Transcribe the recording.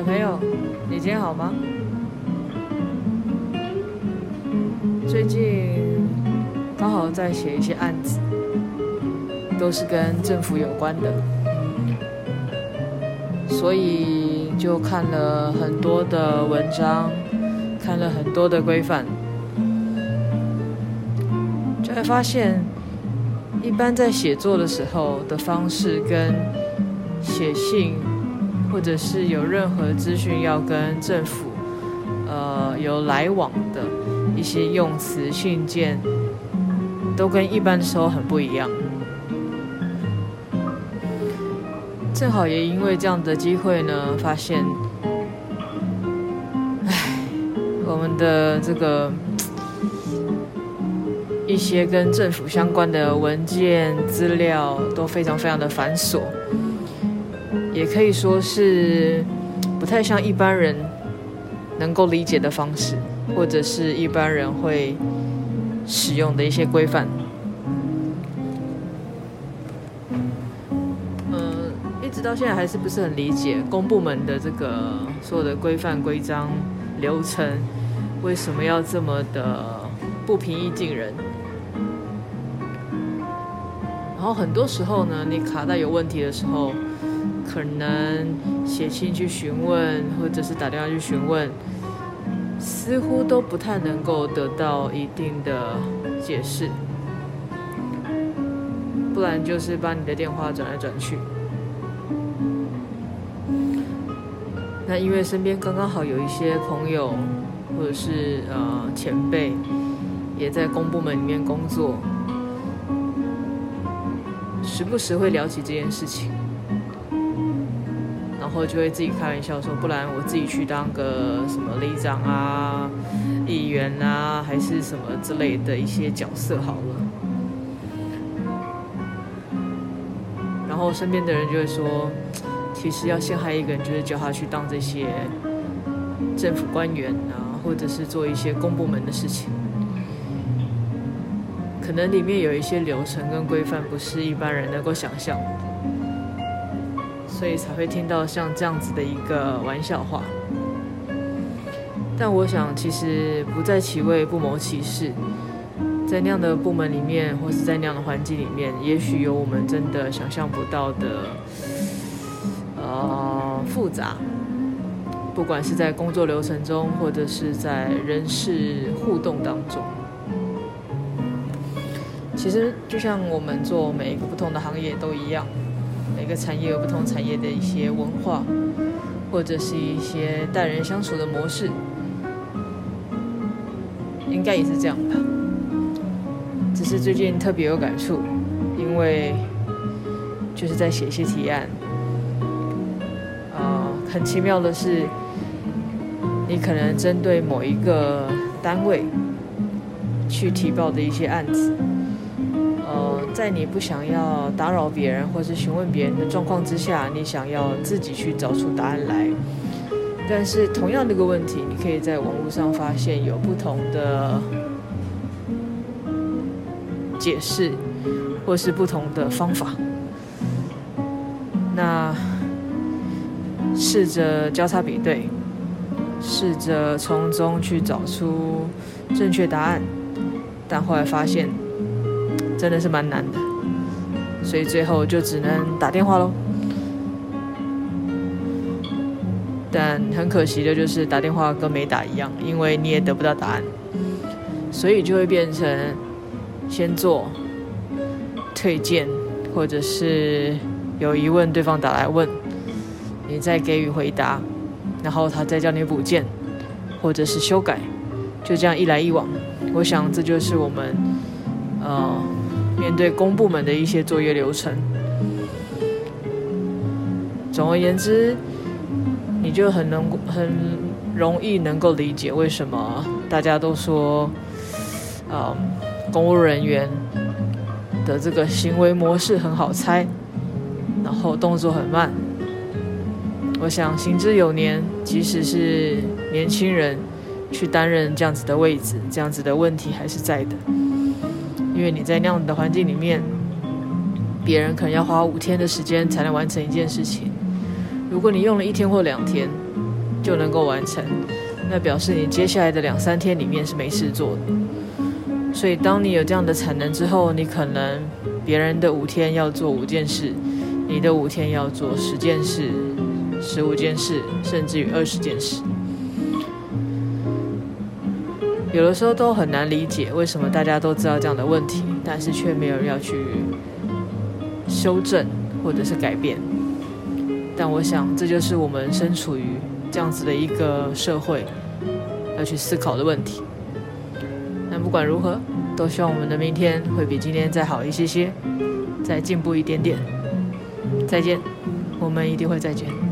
小朋友，你今天好吗？最近刚好在写一些案子，都是跟政府有关的，所以就看了很多的文章，看了很多的规范，就会发现，一般在写作的时候的方式跟写信。或者是有任何资讯要跟政府，呃，有来往的一些用词信件，都跟一般的时候很不一样。正好也因为这样的机会呢，发现，唉，我们的这个一些跟政府相关的文件资料都非常非常的繁琐。也可以说是不太像一般人能够理解的方式，或者是一般人会使用的一些规范。嗯，一直到现在还是不是很理解公部门的这个所有的规范、规章、流程，为什么要这么的不平易近人？然后很多时候呢，你卡带有问题的时候。可能写信去询问，或者是打电话去询问，似乎都不太能够得到一定的解释，不然就是把你的电话转来转去。那因为身边刚刚好有一些朋友，或者是呃前辈，也在公部门里面工作，时不时会聊起这件事情。然后就会自己开玩笑说，不然我自己去当个什么里长啊、议员啊，还是什么之类的一些角色好了。然后身边的人就会说，其实要陷害一个人，就是叫他去当这些政府官员啊，或者是做一些公部门的事情。可能里面有一些流程跟规范，不是一般人能够想象。所以才会听到像这样子的一个玩笑话，但我想其实不在其位不谋其事，在那样的部门里面，或是在那样的环境里面，也许有我们真的想象不到的，呃，复杂。不管是在工作流程中，或者是在人事互动当中，其实就像我们做每一个不同的行业都一样。每个产业有不同产业的一些文化，或者是一些待人相处的模式，应该也是这样吧。只是最近特别有感触，因为就是在写一些提案，呃，很奇妙的是，你可能针对某一个单位去提报的一些案子。在你不想要打扰别人或是询问别人的状况之下，你想要自己去找出答案来。但是同样的一个问题，你可以在网络上发现有不同的解释，或是不同的方法。那试着交叉比对，试着从中去找出正确答案，但后来发现。真的是蛮难的，所以最后就只能打电话喽。但很可惜的就是打电话跟没打一样，因为你也得不到答案，所以就会变成先做推荐，或者是有疑问对方打来问，你再给予回答，然后他再叫你补件，或者是修改，就这样一来一往。我想这就是我们，呃。面对公部门的一些作业流程，总而言之，你就很能很容易能够理解为什么大家都说，呃，公务人员的这个行为模式很好猜，然后动作很慢。我想行之有年，即使是年轻人去担任这样子的位置，这样子的问题还是在的。因为你在那样的环境里面，别人可能要花五天的时间才能完成一件事情。如果你用了一天或两天，就能够完成，那表示你接下来的两三天里面是没事做的。所以，当你有这样的产能之后，你可能别人的五天要做五件事，你的五天要做十件事、十五件事，甚至于二十件事。有的时候都很难理解，为什么大家都知道这样的问题，但是却没有人要去修正或者是改变。但我想，这就是我们身处于这样子的一个社会要去思考的问题。那不管如何，都希望我们的明天会比今天再好一些些，再进步一点点。再见，我们一定会再见。